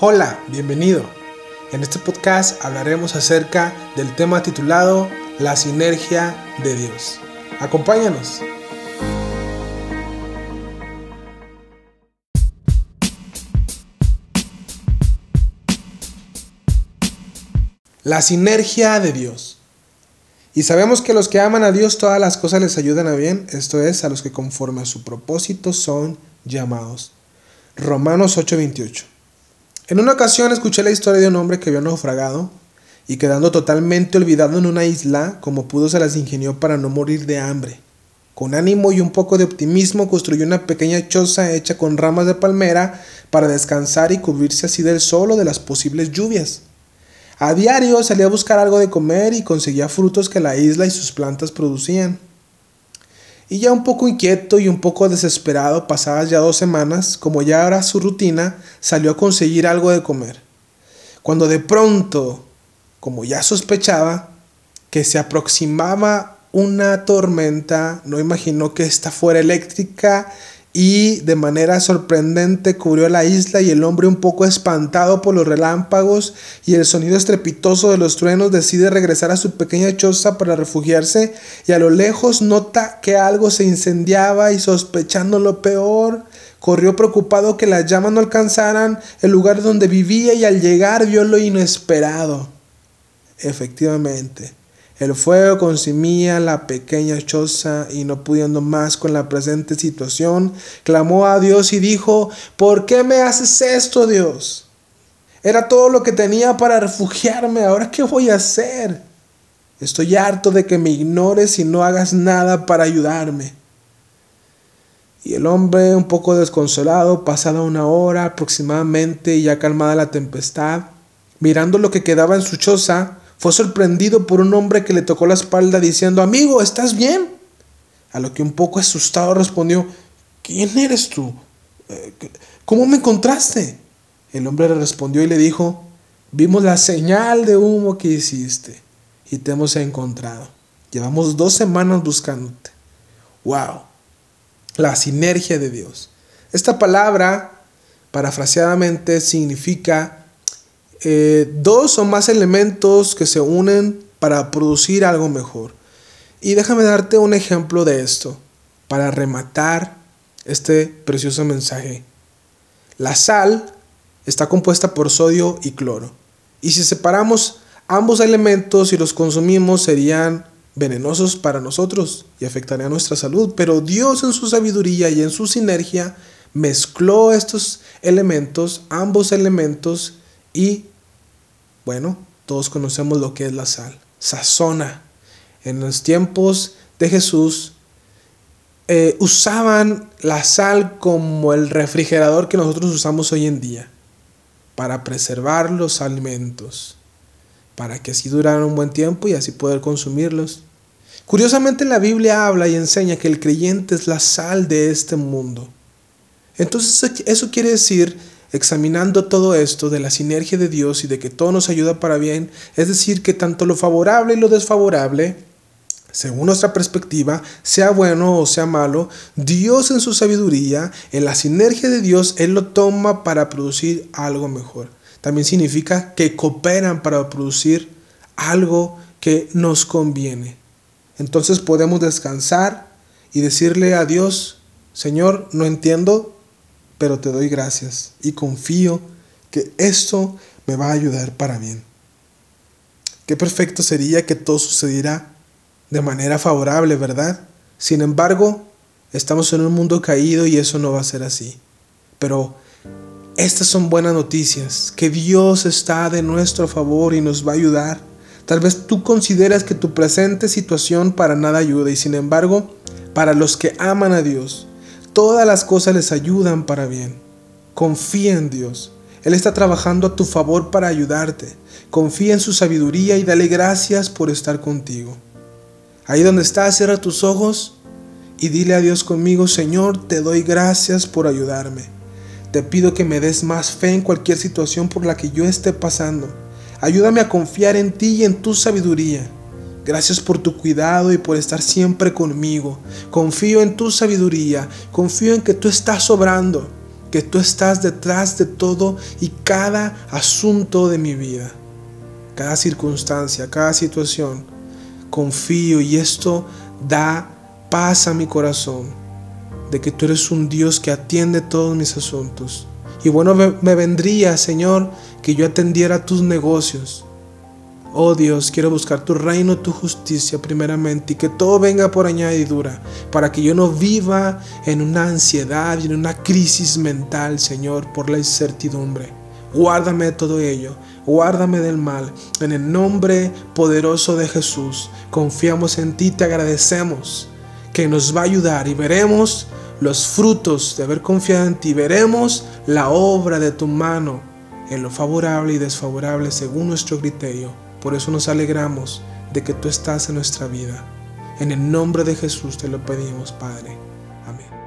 Hola, bienvenido. En este podcast hablaremos acerca del tema titulado La sinergia de Dios. Acompáñanos. La sinergia de Dios. Y sabemos que los que aman a Dios todas las cosas les ayudan a bien, esto es, a los que conforme a su propósito son llamados. Romanos 8:28. En una ocasión escuché la historia de un hombre que había naufragado y quedando totalmente olvidado en una isla, como pudo se las ingenió para no morir de hambre. Con ánimo y un poco de optimismo construyó una pequeña choza hecha con ramas de palmera para descansar y cubrirse así del sol o de las posibles lluvias. A diario salía a buscar algo de comer y conseguía frutos que la isla y sus plantas producían. Y ya un poco inquieto y un poco desesperado, pasadas ya dos semanas, como ya era su rutina, salió a conseguir algo de comer. Cuando de pronto, como ya sospechaba, que se aproximaba una tormenta, no imaginó que esta fuera eléctrica y de manera sorprendente cubrió la isla y el hombre un poco espantado por los relámpagos y el sonido estrepitoso de los truenos decide regresar a su pequeña choza para refugiarse y a lo lejos nota que algo se incendiaba y sospechando lo peor, corrió preocupado que las llamas no alcanzaran el lugar donde vivía y al llegar vio lo inesperado. Efectivamente, el fuego consumía la pequeña choza y no pudiendo más con la presente situación, clamó a Dios y dijo, ¿por qué me haces esto, Dios? Era todo lo que tenía para refugiarme, ¿ahora qué voy a hacer? Estoy harto de que me ignores y no hagas nada para ayudarme. Y el hombre, un poco desconsolado, pasada una hora aproximadamente y ya calmada la tempestad, mirando lo que quedaba en su choza, fue sorprendido por un hombre que le tocó la espalda diciendo, amigo, ¿estás bien? A lo que un poco asustado respondió, ¿quién eres tú? Eh, ¿Cómo me encontraste? El hombre le respondió y le dijo, vimos la señal de humo que hiciste y te hemos encontrado. Llevamos dos semanas buscándote. ¡Wow! La sinergia de Dios. Esta palabra, parafraseadamente, significa eh, dos o más elementos que se unen para producir algo mejor. Y déjame darte un ejemplo de esto para rematar este precioso mensaje. La sal está compuesta por sodio y cloro. Y si separamos ambos elementos y los consumimos serían venenosos para nosotros y afectarían nuestra salud. Pero Dios en su sabiduría y en su sinergia mezcló estos elementos, ambos elementos, y bueno, todos conocemos lo que es la sal. Sazona. En los tiempos de Jesús eh, usaban la sal como el refrigerador que nosotros usamos hoy en día para preservar los alimentos, para que así duraran un buen tiempo y así poder consumirlos. Curiosamente la Biblia habla y enseña que el creyente es la sal de este mundo. Entonces eso quiere decir examinando todo esto de la sinergia de Dios y de que todo nos ayuda para bien, es decir, que tanto lo favorable y lo desfavorable, según nuestra perspectiva, sea bueno o sea malo, Dios en su sabiduría, en la sinergia de Dios, Él lo toma para producir algo mejor. También significa que cooperan para producir algo que nos conviene. Entonces podemos descansar y decirle a Dios, Señor, no entiendo, pero te doy gracias y confío que esto me va a ayudar para bien. Qué perfecto sería que todo sucediera de manera favorable, ¿verdad? Sin embargo, estamos en un mundo caído y eso no va a ser así. Pero estas son buenas noticias, que Dios está de nuestro favor y nos va a ayudar. Tal vez tú consideras que tu presente situación para nada ayuda y sin embargo, para los que aman a Dios, Todas las cosas les ayudan para bien. Confía en Dios. Él está trabajando a tu favor para ayudarte. Confía en su sabiduría y dale gracias por estar contigo. Ahí donde estás, cierra tus ojos y dile a Dios conmigo, Señor, te doy gracias por ayudarme. Te pido que me des más fe en cualquier situación por la que yo esté pasando. Ayúdame a confiar en ti y en tu sabiduría. Gracias por tu cuidado y por estar siempre conmigo. Confío en tu sabiduría, confío en que tú estás sobrando. que tú estás detrás de todo y cada asunto de mi vida, cada circunstancia, cada situación. Confío y esto da paz a mi corazón de que tú eres un Dios que atiende todos mis asuntos. Y bueno me vendría, Señor, que yo atendiera tus negocios, Oh Dios, quiero buscar tu reino, tu justicia primeramente y que todo venga por añadidura para que yo no viva en una ansiedad y en una crisis mental, Señor, por la incertidumbre. Guárdame de todo ello, guárdame del mal. En el nombre poderoso de Jesús, confiamos en ti, te agradecemos que nos va a ayudar y veremos los frutos de haber confiado en ti, veremos la obra de tu mano en lo favorable y desfavorable según nuestro criterio. Por eso nos alegramos de que tú estás en nuestra vida. En el nombre de Jesús te lo pedimos, Padre. Amén.